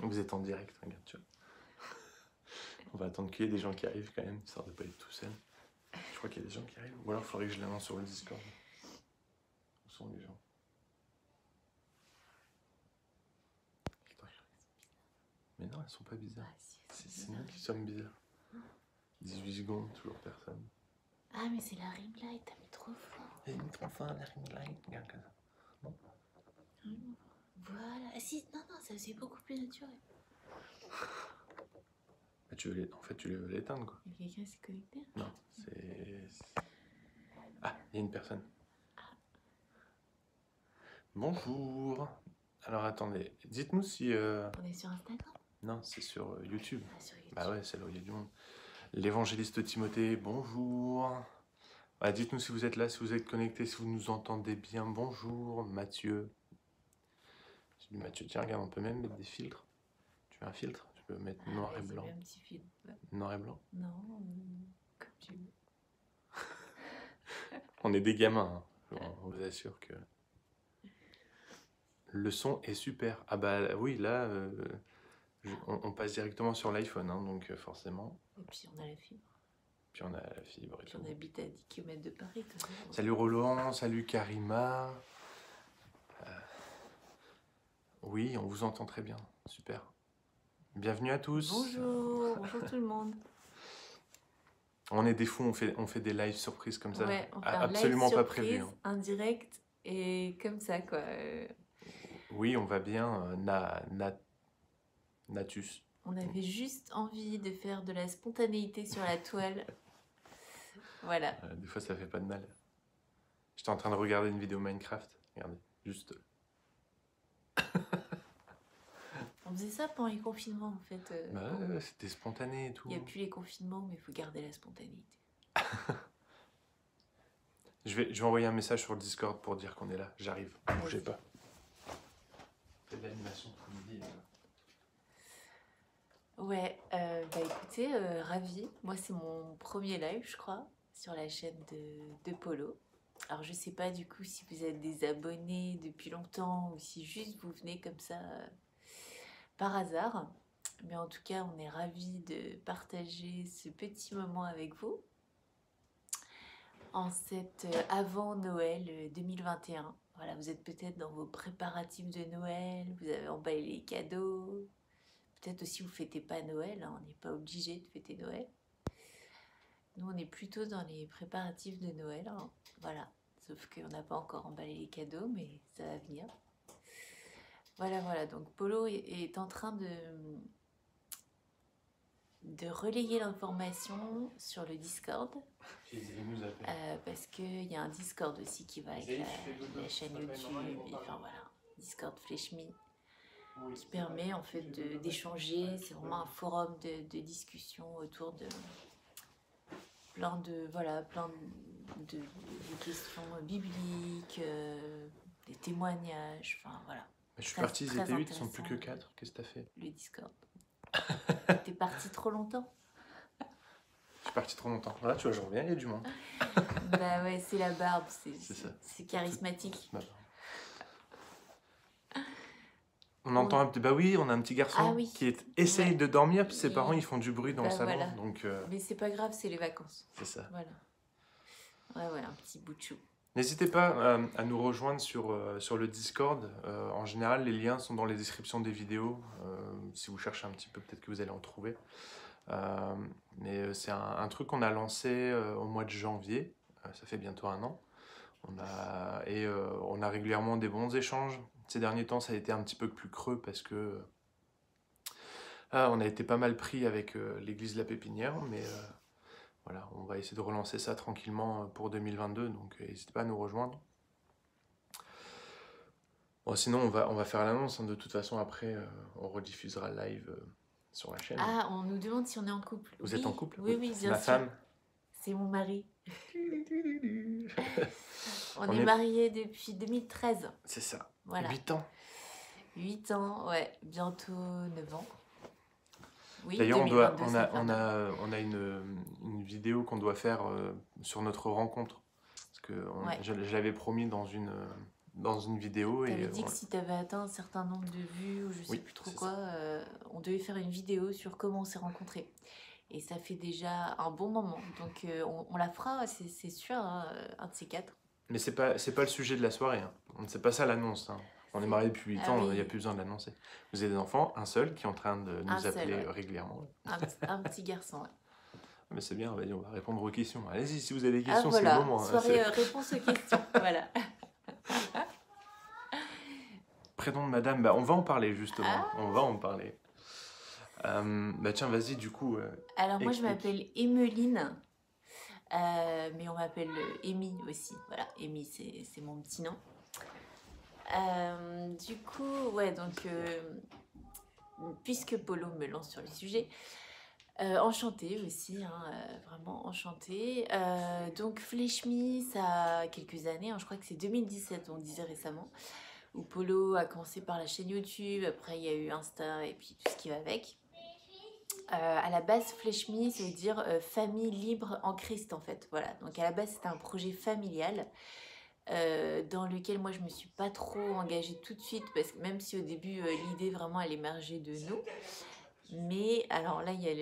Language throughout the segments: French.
Vous êtes en direct, regarde, tu vois. On va attendre qu'il y ait des gens qui arrivent quand même, histoire de pas être tout seul. Je crois qu'il y a des gens qui arrivent. Ou alors il faudrait que je l'annonce sur le Discord. Où sont les gens? Mais non, elles sont pas bizarres. Ah, si, C'est nous bizarre. qui sommes bizarres. 18 secondes, toujours personne. Ah, mais c'est la ring light, t'as mis trop fort. Et une trop fin, la ring light, regarde comme ça. Voilà. Ah, si, non, non, ça c'est beaucoup plus naturel. Tu veux en fait, tu veux l'éteindre, quoi. Il y a quelqu'un qui s'est connecté Non, c'est. c'est- Ah, il y a une personne. Bonjour. Alors attendez, dites-nous si. euh, On est sur Instagram? Non, c'est sur euh, YouTube. Ah, sur YouTube. Bah ouais, c'est là où il y a du monde. L'évangéliste Timothée, bonjour. Bah, dites-nous si vous êtes là, si vous êtes connecté, si vous nous entendez bien. Bonjour, Mathieu. Mathieu, tiens, regarde, on peut même mettre des filtres. Tu veux un filtre Tu peux mettre Ah, noir et blanc. un petit. Ouais. Noir et blanc. Non, comme tu veux. On est des gamins, hein. on vous assure que. Le son est super. Ah bah oui, là, euh, je- on, on passe directement sur l'iPhone, hein, donc euh, forcément. Et puis on a la fibre. Puis on a la fibre et Puis tout. on habite à 10 km de Paris. quand même. Salut Roland, salut Karima. Oui, on vous entend très bien, super. Bienvenue à tous. Bonjour, bonjour tout le monde. On est des fous, on fait, on fait des lives surprises comme ça. Ouais, on fait un live Absolument pas surprise, prévu. hein. Un direct et comme ça quoi. Oui, on va bien. euh, na, na- natus. On avait juste envie de faire de la spontanéité sur la toile. Voilà. Euh, des fois, ça fait pas de mal. J'étais en train de regarder une vidéo Minecraft. Regardez, juste. On faisait ça pendant les confinements en fait. euh, Bah, ouais, c'était spontané et tout. Il n'y a plus les confinements, mais il faut garder la spontanéité. Je vais, je vais envoyer un message sur le Discord pour dire qu'on est là. J'arrive. Bougez pas. C'est de l'animation pour midi. Ouais, euh, bah écoutez, euh, ravi. Moi, c'est mon premier live, je crois, sur la chaîne de, de Polo. Alors, je sais pas du coup si vous êtes des abonnés depuis longtemps ou si juste vous venez comme ça euh, par hasard. Mais en tout cas, on est ravis de partager ce petit moment avec vous en cette euh, avant Noël euh, 2021. Voilà, vous êtes peut-être dans vos préparatifs de Noël, vous avez emballé les cadeaux, Peut-être aussi vous fêtez pas Noël, hein, on n'est pas obligé de fêter Noël. Nous, on est plutôt dans les préparatifs de Noël, hein, voilà. Sauf qu'on n'a pas encore emballé les cadeaux, mais ça va venir. Voilà, voilà. Donc Polo est, en train de de relayer l'information sur le Discord. Euh, parce qu'il y a un Discord aussi qui va avec la, chaîne YouTube. et enfin voilà, Discord Flash Me qui permet en fait d'échanger. C'est vraiment un forum de, de discussion autour de plein de voilà plein de, de- de questions bibliques, euh, des témoignages, enfin voilà, Je suis parti, ils étaient 8, ils sont plus que intéressant. 4. Qu'est-ce que t'as fait? Le Discord. T'es parti trop longtemps Je suis parti trop longtemps. Voilà, tu vois, je reviens, il y a du monde. Bah ouais, c'est la barbe, c'est charismatique. On entend un petit. Bah oui, on a un petit garçon Ah oui. qui est... essaye Ouais. de dormir, puis ses parents ils font du bruit dans le Bah salon. voilà. Donc euh, Mais c'est pas grave, c'est les vacances. c'est ça. Voilà. Ouais, ouais, un petit bout de chou. N'hésitez pas euh, à nous rejoindre sur, euh, sur le Discord. Euh, en général, les liens sont dans les descriptions des vidéos. Si vous cherchez un petit peu, peut-être que vous allez en trouver. Mais c'est un, truc qu'on a lancé au mois de janvier. Ça fait bientôt un an. Et on a régulièrement des bons échanges. Ces derniers temps, ça a été un petit peu plus creux parce que ah, on a été pas mal pris avec l'église de la Pépinière. Mais voilà, on va essayer de relancer ça tranquillement euh, pour 2022, donc euh, n'hésitez pas à nous rejoindre. Bon, sinon, on va, on va faire l'annonce. hein. De toute façon, après, euh, on rediffusera le live euh, sur la chaîne. Ah, on nous demande si on est en couple. Vous Oui, êtes en couple Oui, oui, bien ma sûr. femme. C'est mon mari. On, On est, est- mariés depuis 2013. C'est ça. Voilà. 8 ans. 8 ans, ouais, bientôt 9 ans. Oui, D'ailleurs, on, doit, 2022, on, c'est a, on, a, on a une, une vidéo qu'on doit faire euh, sur notre rencontre. Parce que on- Ouais. je, je l'avais promis dans une, dans une vidéo. Tu et avais dit que si tu avais atteint un certain nombre de vues ou je sais Oui, plus trop quoi, euh, on devait faire une vidéo sur comment on s'est rencontrés. Et ça fait déjà un bon moment. Donc euh, on, on la fera, c'est sûr, hein, un de ces quatre. Mais c'est pas, pas le sujet de la soirée. Hein. C'est pas ça l'annonce. hein. On est mariés depuis 8 Ah ans, il oui. n'y a plus besoin de l'annoncer. Vous avez des enfants, un seul qui est en train de nous Un seul, appeler ouais. euh, régulièrement. Un, petit- un petit garçon. ouais. Mais c'est bien, on va répondre aux questions. Allez-y, si vous avez des Ah questions, c'est le moment. hein. soirée euh, réponse aux questions. voilà. Prénom de madame, bah, on va en parler justement. Ah. On va en parler. Euh, bah tiens, vas-y, du coup. euh, Alors moi je m'appelle Emeline, euh, mais on m'appelle Amy aussi. Voilà, Amy c'est mon petit nom. Euh, du coup, ouais, donc euh, puisque Polo me lance sur le sujet, euh, enchantée aussi, hein, euh, vraiment enchantée. Donc Flesh Me, ça a quelques années, hein, je crois que c'est 2017, on disait récemment, où Polo a commencé par la chaîne YouTube, après il y a eu Insta et puis tout ce qui va avec. À la base, Flesh Me, ça veut dire famille libre en Christ, en fait. Voilà. Donc, à la base, c'était un projet familial euh, dans lequel moi, je me suis pas trop engagée tout de suite, parce que même si au début, euh, l'idée vraiment, elle émergeait de nous. Mais, alors là, il y a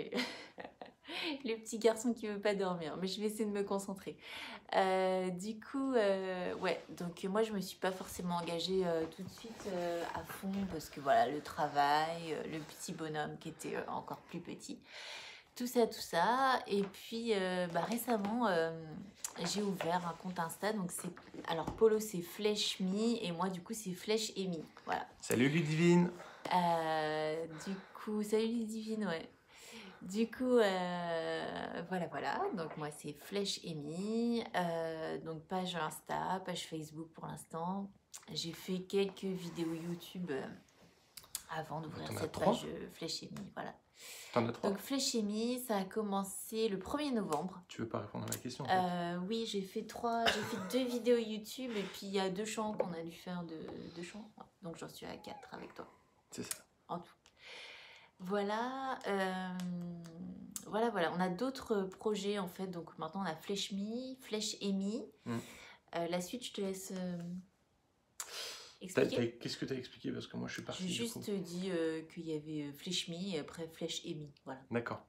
le, petit garçon qui veut pas dormir, mais je vais essayer de me concentrer. Euh, du coup, ouais, donc moi, je me suis pas forcément engagée tout de suite à fond, parce que voilà, le travail, le petit bonhomme qui était encore plus petit, tout ça, tout ça. Et puis, euh, bah, récemment, euh, j'ai ouvert un compte Insta, donc c'est, alors Polo, c'est Flèche Me, et moi, du coup, c'est Flèche Amy, voilà. Salut Ludivine Euh, du coup, salut les divines, ouais. Du coup, voilà, voilà. Donc moi, c'est Flèche. Euh, donc page Insta, page Facebook pour l'instant. J'ai fait quelques vidéos YouTube avant d'ouvrir cette page Flèche Amy. Voilà. T'en as trois Donc ça a commencé le 1er novembre. Tu veux pas répondre à ma question en fait? Euh, oui, j'ai fait trois, j'ai fait deux vidéos YouTube et puis il y a deux chants qu'on a dû faire de deux chants. Donc j'en suis à quatre avec toi C'est ça. en tout. Voilà, euh, voilà, voilà. On a d'autres projets en fait. Donc maintenant on a Flèche Me, Flèche Amy. Mm. Euh, la suite, je te laisse Qu'est-ce que tu as expliqué? Parce que moi je suis parti. J'ai juste dit euh, qu'il y avait euh, Flèche Me et après Flèche Amy. Voilà. D'accord.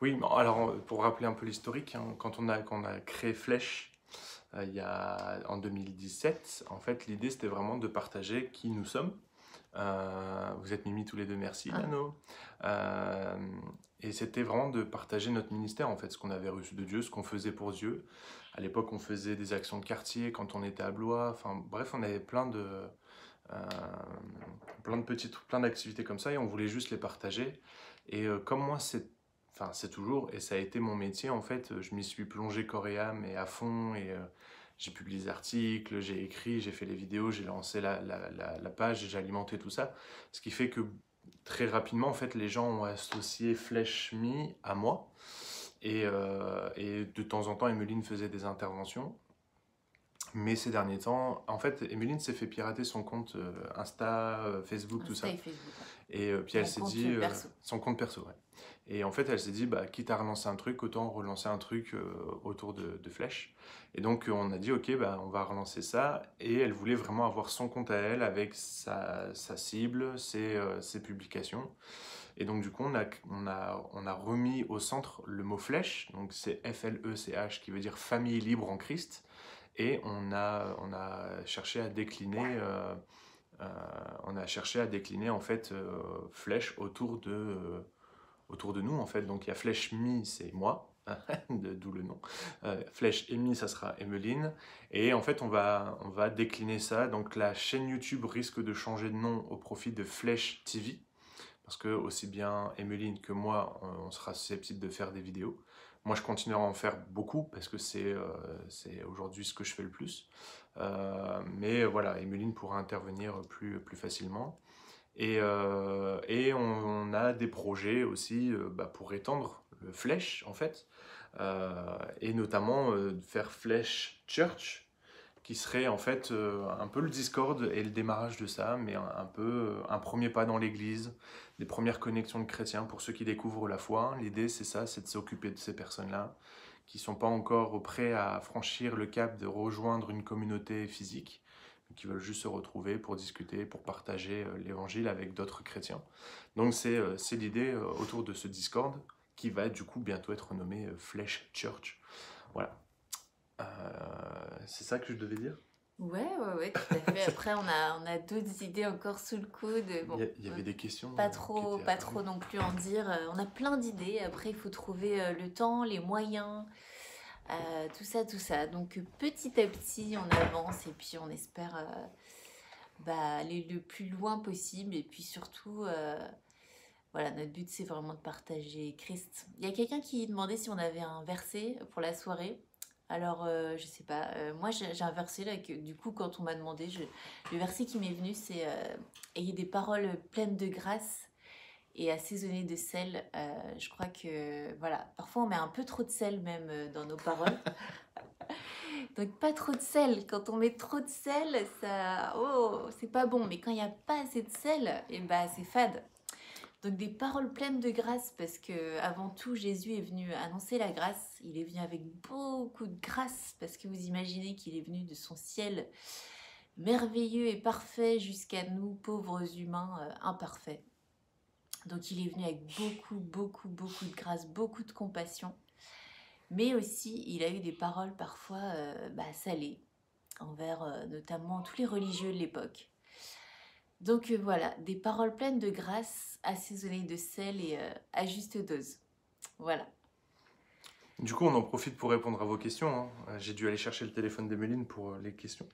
Oui, alors euh, pour rappeler un peu l'historique, hein, quand, on a, quand on a créé Flèche euh, il y a, en 2017, en fait l'idée c'était vraiment de partager qui nous sommes. Euh, vous êtes Mimi tous les deux, merci Ah. Nano. Euh, et c'était vraiment de partager notre ministère, en fait, ce qu'on avait reçu de Dieu, ce qu'on faisait pour Dieu. À l'époque, on faisait des actions de quartier quand on était à Blois. Enfin, bref, on avait plein de, euh, plein de petites, plein d'activités comme ça et on voulait juste les partager. Et comme moi, c'est, enfin, c'est toujours, et ça a été mon métier, en fait, je m'y suis plongé corps et âme et à fond. Et j'ai publié des articles, j'ai écrit, j'ai fait les vidéos, j'ai lancé la, la, la, la page, j'ai alimenté tout ça. Ce qui fait que très rapidement, en fait, les gens ont associé Flèche Me à moi. Et, euh, et de temps en temps, Emeline faisait des interventions. Mais ces derniers temps, en fait, Emeline s'est fait pirater son compte euh, Insta, euh, Facebook, tout ça. et Facebook. ouais. Et puis elle s'est dit. perso. son compte perso, ouais. Et en fait, elle s'est dit, bah, quitte à relancer un truc, autant relancer un truc euh, autour de, de Flèche. Et donc, euh, on a dit, ok, bah, on va relancer ça. Et elle voulait vraiment avoir son compte à elle avec sa, sa cible, ses, euh, ses publications. Et donc, du coup, on a, on, a, on a remis au centre le mot flèche. Donc, c'est F-L-E-C-H qui veut dire famille libre en Christ. Et on a, on a cherché à décliner. euh, on a cherché à décliner en fait flèche autour de, autour de nous en fait. Donc il y a flèche mi, c'est moi, d'où le nom. Euh, flèche Amy, ça sera Emeline. Et en fait, on va, on va décliner ça. Donc la chaîne YouTube risque de changer de nom au profit de Flèche TV. Parce que aussi bien Emeline que moi, on on sera susceptible de faire des vidéos. Moi, je continuerai à en faire beaucoup parce que c'est euh, c'est aujourd'hui ce que je fais le plus. Euh, mais voilà, Emeline pourra intervenir plus, plus facilement. Et, euh, on, a des projets aussi euh, bah, pour étendre le Flèche, en fait. Euh, et notamment faire Flèche Church, qui serait en fait un peu le Discord et le démarrage de ça, mais un, un peu un premier pas dans l'église, des premières connexions de chrétiens pour ceux qui découvrent la foi. L'idée, c'est ça, c'est de s'occuper de ces personnes-là qui sont pas encore prêts à franchir le cap de rejoindre une communauté physique, qui veulent juste se retrouver pour discuter, pour partager l'évangile avec d'autres chrétiens. Donc c'est l'idée autour de ce Discord qui va du coup bientôt être nommé Flesh Church. Voilà. c'est ça que je devais dire? Ouais, ouais, ouais, tout à fait. Après, on a, on a d'autres idées encore sous le coude. Bon, il, y avait des questions. Pas trop, pas trop non plus en dire. On a plein d'idées. Après, il faut trouver le temps, les moyens. Euh, tout ça, tout ça. Donc petit à petit, on avance et puis on espère euh, bah, aller le plus loin possible. Et puis surtout, euh, voilà, notre but c'est vraiment de partager Christ. Il y a quelqu'un qui demandait si on avait un verset pour la soirée. Alors, je sais pas, moi j'ai un verset là du coup, quand on m'a demandé, le verset qui m'est venu c'est Ayez des paroles pleines de grâce et assaisonner de sel. Euh, je crois que, voilà, parfois on met un peu trop de sel même euh, dans nos paroles. Donc pas trop de sel. Quand on met trop de sel, ça, oh, c'est pas bon. Mais quand il n'y a pas assez de sel, et eh ben c'est fade. Donc des paroles pleines de grâce parce que avant tout Jésus est venu annoncer la grâce. Il est venu avec beaucoup de grâce parce que vous imaginez qu'il est venu de son ciel merveilleux et parfait jusqu'à nous pauvres humains euh, imparfaits. Donc il est venu avec beaucoup, beaucoup, beaucoup de grâce, beaucoup de compassion. Mais aussi, il a eu des paroles parfois euh, bah, salées envers euh, notamment tous les religieux de l'époque. Donc euh, voilà, des paroles pleines de grâce, assaisonnées de sel et à juste dose. Voilà. Du coup, on en profite pour répondre à vos questions. Hein. J'ai dû aller chercher le téléphone d'Emeline pour les questions.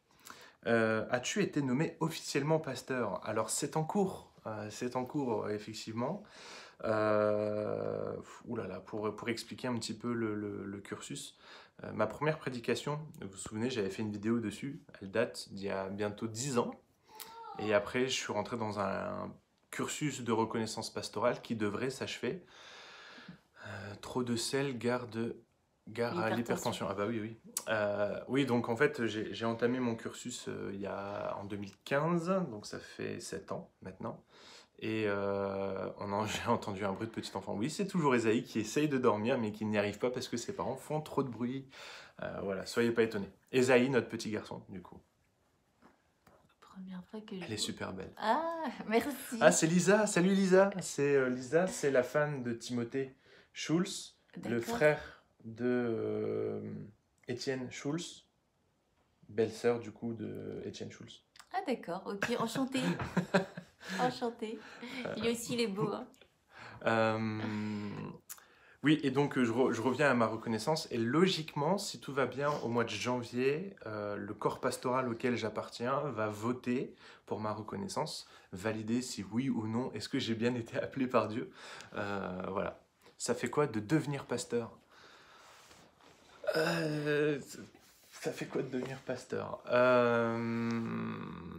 As-tu été nommé officiellement pasteur? Alors, c'est en cours. Euh, c'est en cours, effectivement. Euh, oulala, pour, pour expliquer un petit peu le, cursus. Euh, ma première prédication, vous vous souvenez, j'avais fait une vidéo dessus. Elle date d'il y a bientôt 10 ans. Et après, je suis rentré dans un, cursus de reconnaissance pastorale qui devrait s'achever. trop de sel, garde Gare à l'hypertension. Ah bah oui, oui. oui, donc en fait, j'ai entamé mon cursus il y a en 2015, donc ça fait 7 ans maintenant. Et euh, j'ai entendu un bruit de petit enfant. Oui, c'est toujours Esaïe qui essaye de dormir, mais qui n'y arrive pas parce que ses parents font trop de bruit. Euh, voilà, soyez pas étonnés. Esaïe, notre petit garçon, du coup. Première fois que Elle est super belle. Ah, merci. Ah, c'est Lisa. Salut Lisa. C'est euh, Lisa, c'est la fan de Timothée Schulz, le frère de Étienne Schulz, belle-sœur du coup de Étienne Schulz. Ah d'accord, ok, enchanté. Enchanté. Il aussi, il est beau. Hein. Euh, oui, et donc je, reviens à ma reconnaissance. Et logiquement, si tout va bien, au mois de janvier, euh, le corps pastoral auquel j'appartiens va voter pour ma reconnaissance, valider si oui ou non, est-ce que j'ai bien été appelé par Dieu. Euh, voilà. Ça fait quoi de devenir pasteur? Ça fait quoi de devenir pasteur? Euh,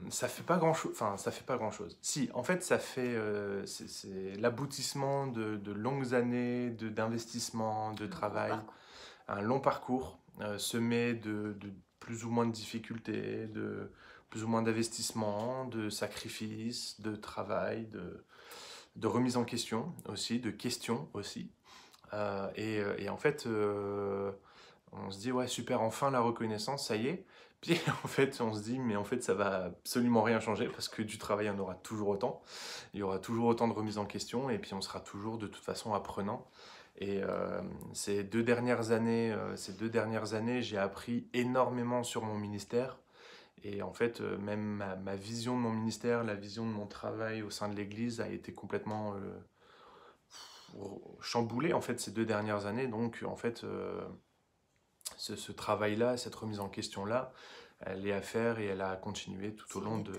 Ça fait pas grand chose. Enfin, ça fait pas grand chose. Si, en fait, ça fait euh, c'est l'aboutissement de, longues années de d'investissement, de, travail, un long parcours euh, semé de, de, plus ou moins de difficultés, de plus ou moins d'investissement, de sacrifices, de travail, de, de remise en question aussi, de questions aussi. Et, et, en fait on se dit ouais super enfin la reconnaissance ça y est. Puis en fait on se dit mais en fait ça va absolument rien changer parce que du travail on aura toujours autant. Il y aura toujours autant de remises en question et puis on sera toujours de toute façon apprenant. Et euh, ces deux dernières années euh, ces deux dernières années j'ai appris énormément sur mon ministère. Et en fait euh, même ma, vision de mon ministère la vision de mon travail au sein de l'église a été complètement chamboulée en fait ces deux dernières années. Donc en fait ce, travail-là, cette remise en question-là, elle est à faire et elle a continué tout au long de...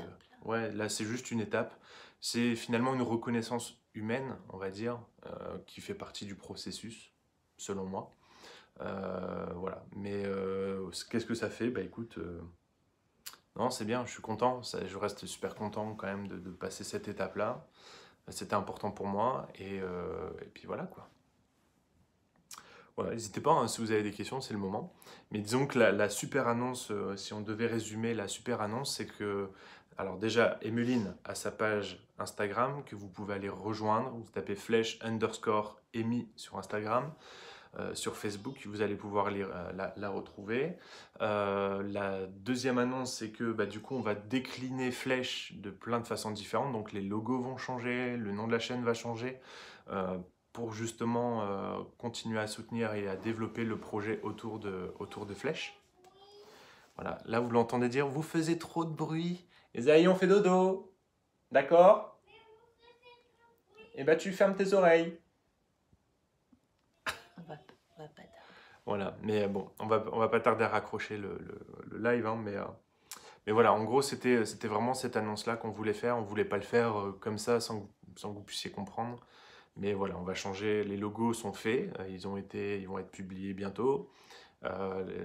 Ouais, là c'est juste une étape. C'est finalement une reconnaissance humaine, on va dire, euh, qui fait partie du processus, selon moi. Euh, voilà. Mais euh, qu'est-ce que ça fait? Bah écoute, non, c'est bien, je suis content. Ça, je reste super content quand même de, de passer cette étape-là. C'était important pour moi. Et, et puis voilà quoi n'hésitez pas, hein, si vous avez des questions, c'est le moment. Mais disons que la, super annonce, euh, si on devait résumer la super annonce, c'est que, alors déjà, Emeline a sa page Instagram que vous pouvez aller rejoindre. Vous tapez flèche underscore Emi sur Instagram. euh, sur Facebook, vous allez pouvoir la, la, retrouver. la deuxième annonce, c'est que bah, du coup, on va décliner Flèche de plein de façons différentes. Donc les logos vont changer, le nom de la chaîne va changer pour justement continuer à soutenir et à développer le projet autour de, autour de Flèche. Voilà, là vous l'entendez dire, vous faisiez trop de bruit. Esaïe, on fait dodo. D'accord? Et eh ben tu fermes tes oreilles. On va, va pas tarder. Voilà, mais bon, on va, on va pas tarder à raccrocher le, le, live, hein, mais, euh, mais voilà, en gros, c'était vraiment cette annonce-là qu'on voulait faire. On voulait pas le faire euh, comme ça sans, sans, que vous puissiez comprendre. Mais voilà, on va changer. Les logos sont faits, euh, ils, ont été, ils vont être publiés bientôt.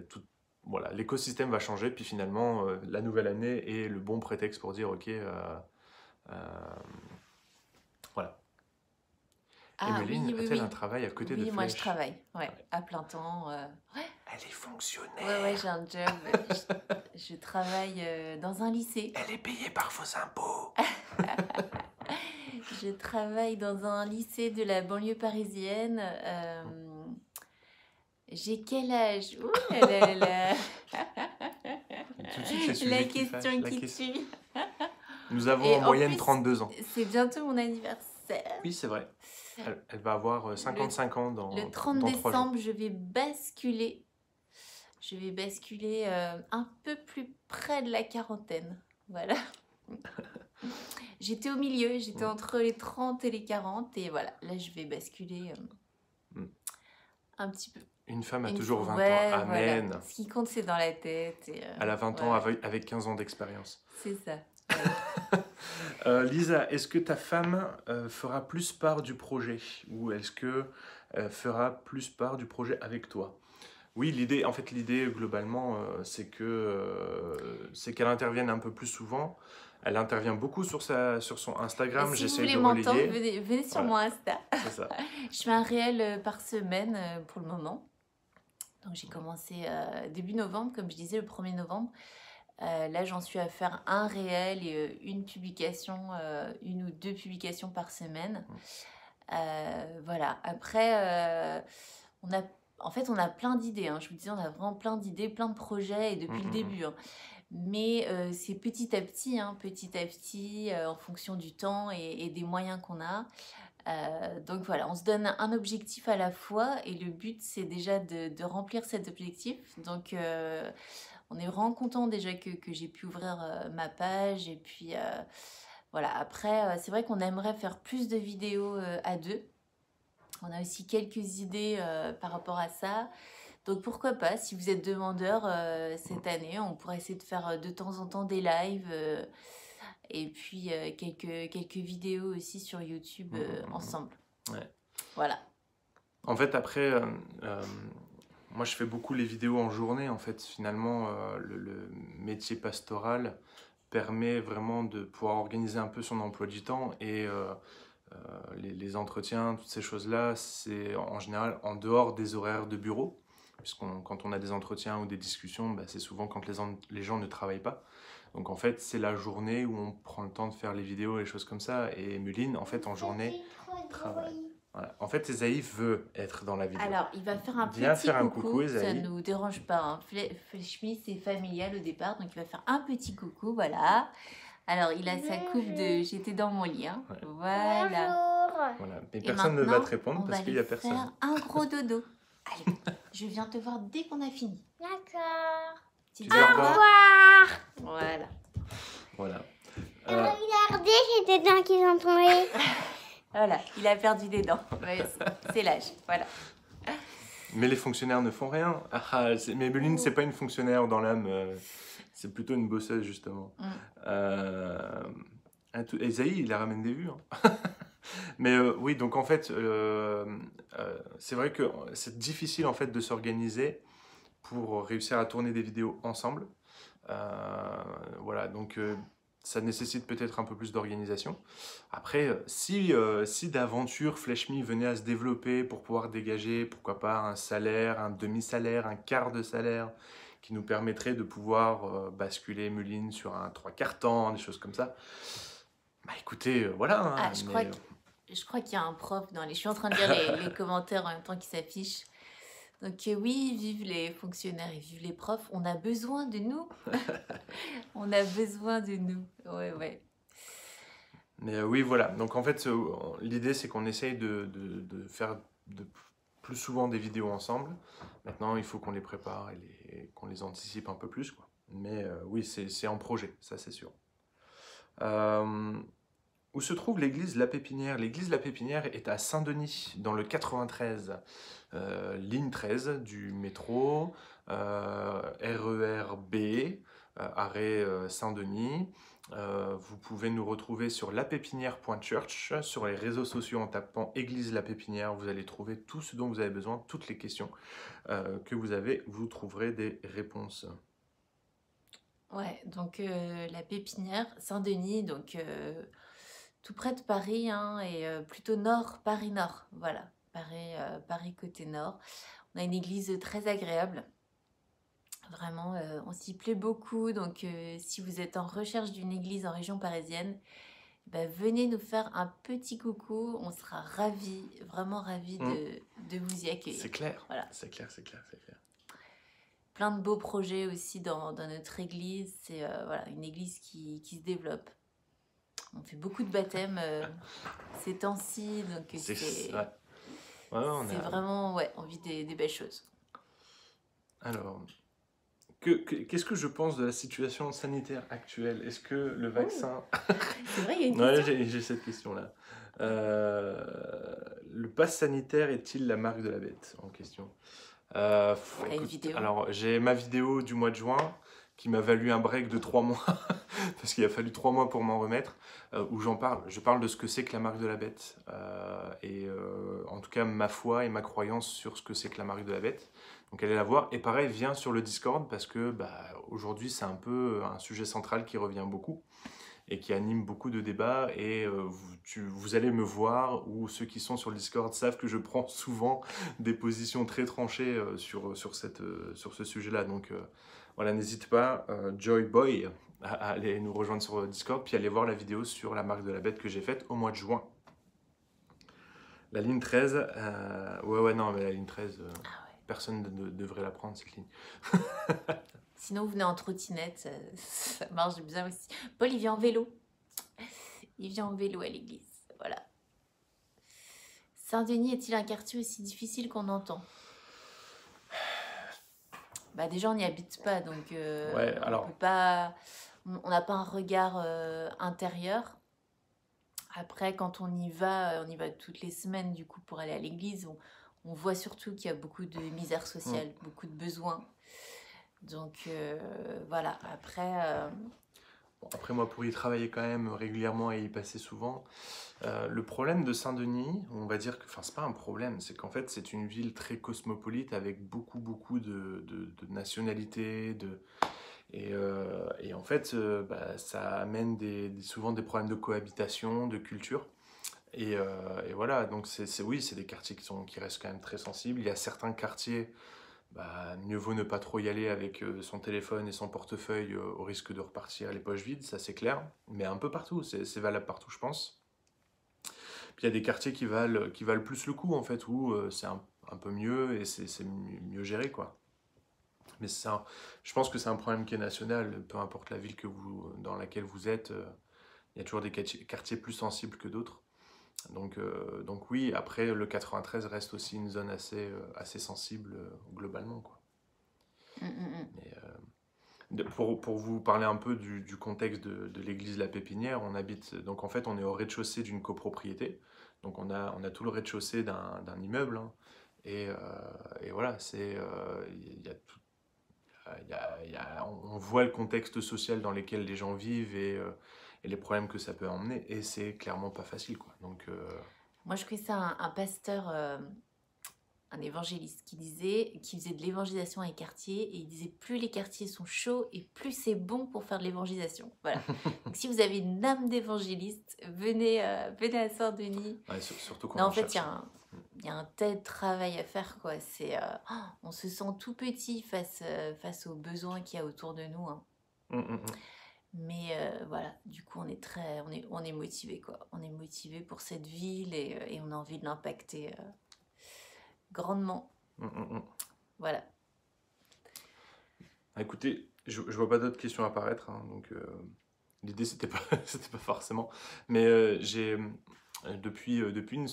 tout, voilà, l'écosystème va changer, puis finalement, euh, la nouvelle année est le bon prétexte pour dire, ok, euh, euh, voilà. Ah, Emeline a-t-elle un travail à côté de Oui, moi je travaille, ouais, à plein temps. Elle est fonctionnaire. Ouais, ouais, j'ai un job. je, travaille dans un lycée. Elle est payée par vos impôts. je travaille dans un lycée de la banlieue parisienne. J'ai quel âge? Ouh là là La question qui tue. Nous avons en moyenne 32 ans. C'est bientôt mon anniversaire. Oui, c'est vrai. Elle, va avoir 55 euh, ans dans Le 30 décembre, je vais basculer. Je vais basculer euh, un peu plus près de la quarantaine. Voilà. j'étais au milieu, j'étais entre les 30 et les 40. Et voilà, là, je vais basculer euh, mm. un petit peu. Une femme a toujours 20 ans. Amen. Ce qui compte, c'est dans la tête. Et, Elle a 20 ans avec 15 ans d'expérience. C'est ça. Euh, Lisa, est-ce que ta femme euh, fera plus part du projet? Ou est-ce que euh, fera plus part du projet avec toi? Oui, l'idée, en fait, l'idée globalement, c'est que c'est qu'elle intervienne un peu plus souvent. Elle intervient beaucoup sur, sa, sur son Instagram. Si J'essaie de relayer. Venez, venez sur mon Insta. Ça. Je fais un réel par semaine pour le moment. Donc j'ai commencé euh, début novembre, comme je disais, le 1er novembre. Euh, là, j'en suis à faire un réel et euh, une publication, une ou deux publications par semaine. voilà. Après, on a, en fait, on a plein d'idées. Hein. Je vous disais, on a vraiment plein d'idées, plein de projets et depuis le mmh, mmh, mmh. début. Hein. Mais c'est petit à petit, hein, petit à petit, en fonction du temps et des moyens qu'on a. Euh, donc voilà, on se donne un objectif à la fois et le but c'est déjà de, remplir cet objectif. Donc euh, on est vraiment content déjà que, j'ai pu ouvrir euh, ma page et puis voilà, après c'est vrai qu'on aimerait faire plus de vidéos à deux. On a aussi quelques idées par rapport à ça. Donc pourquoi pas, si vous êtes demandeur cette année, on pourrait essayer de faire de temps en temps des lives et puis euh, quelques, quelques vidéos aussi sur YouTube mmh, euh, ensemble. Ouais. Voilà. En fait, après, euh, moi je fais beaucoup les vidéos en journée. En fait, finalement, le, métier pastoral permet vraiment de pouvoir organiser un peu son emploi du temps et les, les, entretiens, toutes ces choses-là, c'est en général en dehors des horaires de bureau. Puisqu'on, quand on a des entretiens ou des discussions, bah, c'est souvent quand les, les gens ne travaillent pas. Donc en fait, c'est la journée où on prend le temps de faire les vidéos et les choses comme ça. Et Muline, en fait, en journée, travaille. Voilà. En fait, Esaïe veut être dans la vidéo. Alors, il va faire un petit faire coucou. Un coucou Ça ne nous dérange pas. Hein. c'est familial au départ, donc il va faire un petit coucou, voilà. Alors, il a sa coupe de j'étais dans mon lit. Hein. Voilà. voilà. Mais personne ne va te répondre parce qu'il n'y a personne. Faire un gros dodo. Allez, je viens te voir dès qu'on a fini. D'accord. Au revoir. Voilà. Voilà. Euh... Regardez, j'ai des dents qui sont tombées. voilà, il a perdu des dents. C'est l'âge. Voilà. Mais les fonctionnaires ne font rien. Ah, mais Beline, c'est pas une fonctionnaire dans l'âme. Euh, c'est plutôt une bosseuse, justement. Mm. Euh, Esaïe, il la ramène des vues. Hein. Mais euh, oui, donc en fait, euh, c'est vrai que c'est difficile en fait de s'organiser pour réussir à tourner des vidéos ensemble. Euh, voilà, donc euh, ça nécessite peut-être un peu plus d'organisation. Après, euh, si, si d'aventure FlashMe venait à se développer pour pouvoir dégager, pourquoi pas, un salaire, un demi-salaire, un quart de salaire, qui nous permettrait de pouvoir basculer Muline sur un trois quarts temps, des choses comme ça, bah écoutez, voilà. Hein, ah, je, crois je crois qu'il y a un prof dans les... Je suis en train de lire les, les commentaires en même temps qui s'affichent. Donc euh, oui, vive les fonctionnaires et vive les profs. On a besoin de nous. on a besoin de nous. Ouais, ouais. Mais euh, oui, voilà. Donc en fait, l'idée c'est qu'on essaye de, de- de faire de plus souvent des vidéos ensemble. Maintenant, il faut qu'on les prépare et qu'on les anticipe un peu plus. Quoi. Mais euh, oui, c'est c'est en projet, ça c'est sûr. Euh, où se trouve l'église La Pépinière L'église La Pépinière est à Saint-Denis, dans le 93, euh, ligne 13 du métro, euh, RER B, euh, arrêt Saint-Denis. Vous pouvez nous retrouver sur lapépinière.church, sur les réseaux sociaux en tapant Église La Pépinière. Vous allez trouver tout ce dont vous avez besoin, toutes les questions que vous avez. Vous trouverez des réponses. Ouais, donc la pépinière, Saint-Denis, donc tout près de Paris, hein, et euh, plutôt nord, Paris-Nord. Voilà, Paris, euh, Paris côté nord. On a une église très agréable. Vraiment, euh, on s'y plaît beaucoup. Donc, si vous êtes en recherche d'une église en région parisienne, ben, venez nous faire un petit coucou. On sera ravis, vraiment ravis de, de vous y accueillir. C'est clair. Voilà. C'est clair, c'est clair, c'est clair. plein de beaux projets aussi dans, dans notre église. C'est voilà, une église qui, qui se développe. On fait beaucoup de baptêmes euh, ces temps-ci, donc C'est ouais. Ouais, a- vraiment, ouais, on vit des, des belles choses. Alors, que- que- qu'est-ce que je pense de la situation sanitaire actuelle? Est-ce que le vaccin... C'est vrai, il y a une question. j'ai j'ai cette question-là. Euh, le pass sanitaire est-il la marque de la bête? En question Euh, une vidéo Alors, j'ai ma vidéo du mois de juin qui m'a valu un break de trois mois, parce qu'il a fallu trois mois pour m'en remettre, euh, où j'en parle. Je parle de ce que c'est que la marque de la bête, euh, et euh, en tout cas ma foi et ma croyance sur ce que c'est que la marque de la bête. Donc allez la voir. Et pareil, viens sur le Discord, parce que bah, aujourd'hui c'est un peu un sujet central qui revient beaucoup et qui anime beaucoup de débats. Et vous, tu- vous allez me voir, ou ceux qui sont sur le Discord savent que je prends souvent des positions très tranchées sur, sur, cette, sur ce sujet-là. Donc voilà, n'hésite pas, euh, Joy Boy, à, à aller nous rejoindre sur Discord, puis aller voir la vidéo sur la marque de la bête que j'ai faite au mois de juin. La ligne 13, euh, ouais, ouais, non, mais la ligne 13, euh, Ah ouais. personne ne, ne devrait la prendre, cette ligne. Sinon, vous venez en trottinette, ça, ça marche bien aussi. Paul, il vient en vélo. Il vient en vélo à l'église. Voilà. Saint-Denis est-il un quartier aussi difficile qu'on entend? Bah déjà, on n'y habite pas, donc euh, Ouais, on peut pas, on n'a pas un regard euh, intérieur. Après, quand on y va, on y va toutes les semaines du coup pour aller à l'église. On, on voit surtout qu'il y a beaucoup de misère sociale, Mm. beaucoup de besoins. Donc euh, voilà. Après, euh, Après, moi, pour y travailler quand même régulièrement et y passer souvent, euh, le problème de Saint-Denis, on va dire que, enfin, c'est pas un problème, c'est qu'en fait, c'est une ville très cosmopolite avec beaucoup, beaucoup de, nationalités, de... Et, euh, en fait, euh, bah, ça amène des, souvent des problèmes de cohabitation, de culture. Et, et voilà, donc c'est- oui, c'est des quartiers qui, sont, qui restent quand même très sensibles. Il y a certains quartiers, bah, mieux vaut ne pas trop y aller avec euh, son téléphone et son portefeuille euh, au risque de repartir les poches vides, ça c'est clair. Mais un peu partout, c'est valable partout, je pense. Puis il y a des quartiers qui valent, plus le coup, en fait, où euh, c'est un, peu mieux et c'est mieux, géré, quoi. Mais un- je pense que c'est un problème qui est national, peu importe la ville dans laquelle vous êtes, il y a toujours des quartiers plus sensibles que d'autres. Donc, euh, donc oui, après, le 93 reste aussi une zone assez, euh, assez sensible euh, globalement, quoi. Mais, euh, de- pour, pour vous parler un peu du, du contexte de, de l'église La Pépinière, on habite, donc en fait on est au rez-de-chaussée d'une copropriété, donc on a, on a tout le rez-de-chaussée d'un immeuble, hein. et, et voilà, c'est, il y a tout, il y a- il y a- on voit le contexte social dans lequel les gens vivent et, et les problèmes que ça peut emmener, et c'est clairement pas facile, quoi. Donc, euh, Moi, je connaissais un, un pasteur, euh, un évangéliste, qui disait, qui faisait de l'évangélisation dans les quartiers, et il disait plus les quartiers sont chauds et plus c'est bon pour faire de l'évangélisation. Voilà. Donc, si vous avez une âme d'évangéliste, venez, euh, venez à Saint-Denis. ouais, surtout quand Non, on en fait, il y, a un- il y a un tel travail à faire, quoi. C'est, euh, on se sent tout petit face, face aux besoins qu'il y a autour de nous. hein. Hum, hum, hum. Mais euh, voilà, du coup, on est très, on est, on est motivé quoi. On est motivé pour cette ville et, euh, et on a envie de l'impacter euh, grandement. Hum, hum, hum. Voilà. Ah, Écoutez, je, je vois pas d'autres questions apparaître, hein, donc euh, l'idée c'était pas, c'était pas forcément. Mais j'ai depuis, depuis une-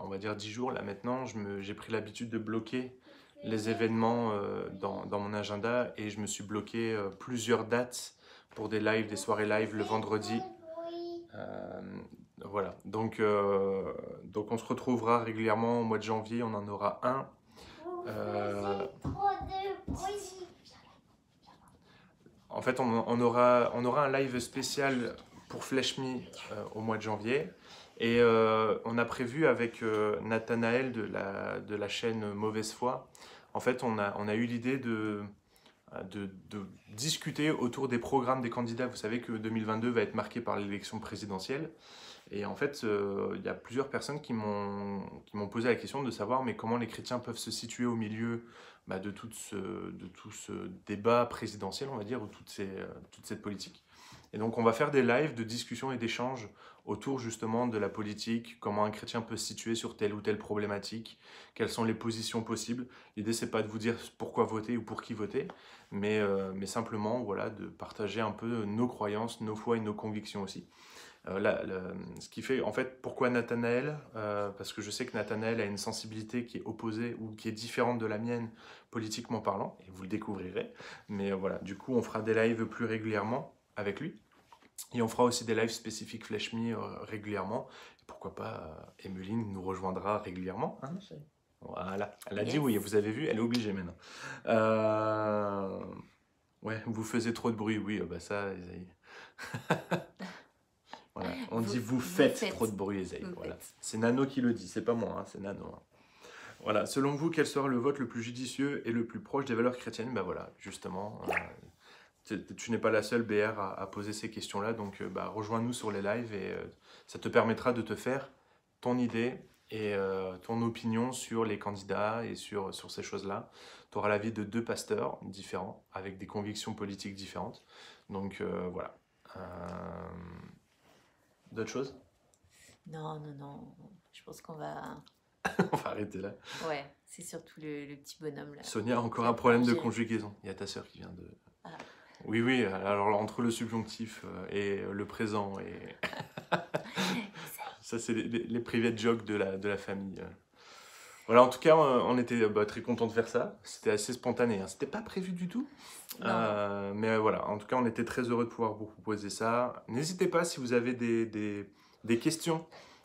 on va dire 10 jours là maintenant, je me, j'ai pris l'habitude de bloquer les événements dans, dans mon agenda et je me suis bloqué plusieurs dates pour des lives, des soirées live le vendredi. Euh, voilà, donc, euh, donc on se retrouvera régulièrement au mois de janvier, on en aura un. Euh, En fait, on, aura, on aura un live spécial pour Flash Me euh, au mois de janvier. Et on a prévu avec Nathanaël de la, de la chaîne Mauvaise Foi, en fait, on a, on a eu l'idée de, de, de discuter autour des programmes des candidats. Vous savez que 2022 va être marqué par l'élection présidentielle. Et en fait, euh, il y a plusieurs personnes qui m'ont qui m'ont posé la question de savoir mais comment les chrétiens peuvent se situer au milieu bah, de, tout ce, de tout ce débat présidentiel, on va dire, ou euh, toute cette politique. Et donc, on va faire des lives de discussion et d'échanges autour justement de la politique, comment un chrétien peut se situer sur telle ou telle problématique, quelles sont les positions possibles. L'idée, c'est pas de vous dire pourquoi voter ou pour qui voter, mais, euh, mais simplement voilà, de partager un peu nos croyances, nos foi et nos convictions aussi. Euh, ce qui fait, en fait, pourquoi Nathanaël Euh, Parce que je sais que Nathanaël a une sensibilité qui est opposée ou qui est différente de la mienne politiquement parlant, et vous le découvrirez. Mais euh, voilà, du coup, on fera des lives plus régulièrement avec lui. Et on fera aussi des lives spécifiques Flash Me euh, régulièrement. Et pourquoi pas, Emeline nous rejoindra régulièrement. hein, chérie voilà, elle a dit oui, vous avez vu, elle est obligée maintenant. Euh, Ouais, vous faisiez trop de bruit, oui, bah ça, Isaïe. voilà, on Vous- dit vous vous faites, trop de bruit. Vous Voilà. C'est Nano qui le dit, c'est pas moi, hein, c'est Nano. hein. Voilà, selon vous, quel sera le vote le plus judicieux et le plus proche des valeurs chrétiennes? Ben voilà, justement, euh, tu, tu n'es pas la seule BR à, à poser ces questions-là, donc euh, bah, rejoins-nous sur les lives et euh, ça te permettra de te faire ton idée et ton opinion sur les candidats et sur, sur ces choses-là. Tu auras l'avis de deux pasteurs différents, avec des convictions politiques différentes. Donc voilà. Euh, D'autres choses? Non, non, non. Je pense qu'on va. On va arrêter là. Ouais, c'est surtout le, le petit bonhomme là. Sonia a encore un problème de conjugaison. Il y a ta sœur qui vient de. Ah. Oui, oui, alors entre le subjonctif euh, et le présent, et ça, c'est les, les, les private jokes de la, de la famille. Voilà, en tout cas, on était bah, très contents de faire ça. C'était assez spontané. Hein. C'était pas prévu du tout. Euh, mais voilà, en tout cas, on était très heureux de pouvoir vous proposer ça. N'hésitez pas si vous avez des, des, des questions.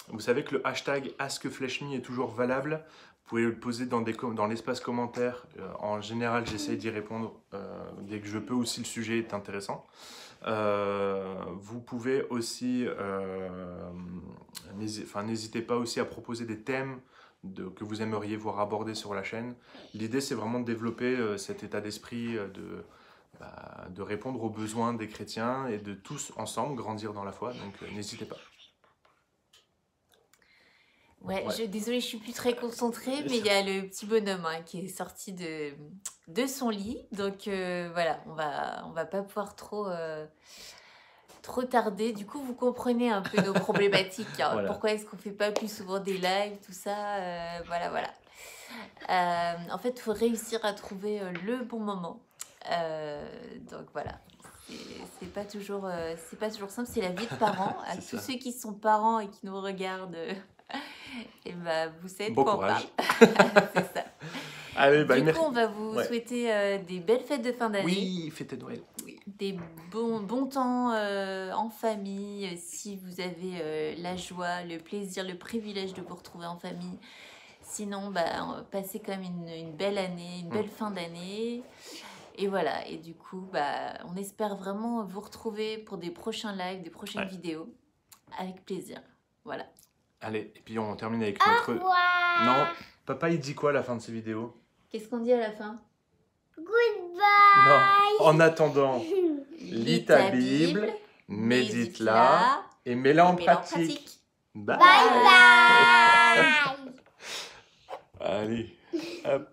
Vous savez que le hashtag AskFlashMe est toujours valable. Vous pouvez le poser dans, dans l'espace commentaire. Euh, en général, j'essaye d'y répondre euh, dès que je peux ou si le sujet est intéressant. Vous pouvez aussi, n'hésitez pas aussi à proposer des thèmes de, que vous aimeriez voir abordés sur la chaîne. L'idée, c'est vraiment de développer euh, cet état d'esprit euh, de, bah, de répondre aux besoins des chrétiens et de tous ensemble grandir dans la foi. Donc, euh, n'hésitez pas. Ouais, Ouais. Je, désolée, je suis plus très concentrée, mais il y a le petit bonhomme hein, qui est sorti de, de son lit. Donc euh, voilà, on va, on va pas pouvoir trop, euh, trop tarder. Du coup, vous comprenez un peu nos problématiques. hein. Voilà. Pourquoi est-ce qu'on fait pas plus souvent des lives, tout ça euh, Voilà, voilà. Euh, en fait, il faut réussir à trouver euh, le bon moment. Donc voilà. C'est- pas toujours, c'est pas toujours simple. C'est la vie de parents. à tous ça. ceux qui sont parents et qui nous regardent, et ben vous savez de Bon quoi courage. on parle. c'est ça. Allez, bah, du coup, on va vous Ouais. souhaiter euh, des belles fêtes de fin d'année. Oui, fêtez Noël. Des bons, bons temps euh, en famille. Si vous avez euh, la joie, le plaisir, le privilège de vous retrouver en famille. Sinon, bah, passez quand même une, une belle année, une Mm. belle fin d'année. Et voilà, et du coup, bah, on espère vraiment vous retrouver pour des prochains lives, des prochaines Ouais. vidéos. Avec plaisir. Voilà. Allez, et puis on termine avec notre... Wow. Non, papa, il dit quoi à la fin de ces vidéos? Qu'est-ce qu'on dit à la fin? Goodbye. Non, en attendant, lis ta Bible, médite-la et mets-la en et mets-la en pratique. Bye. Bye bye. Allez, hop.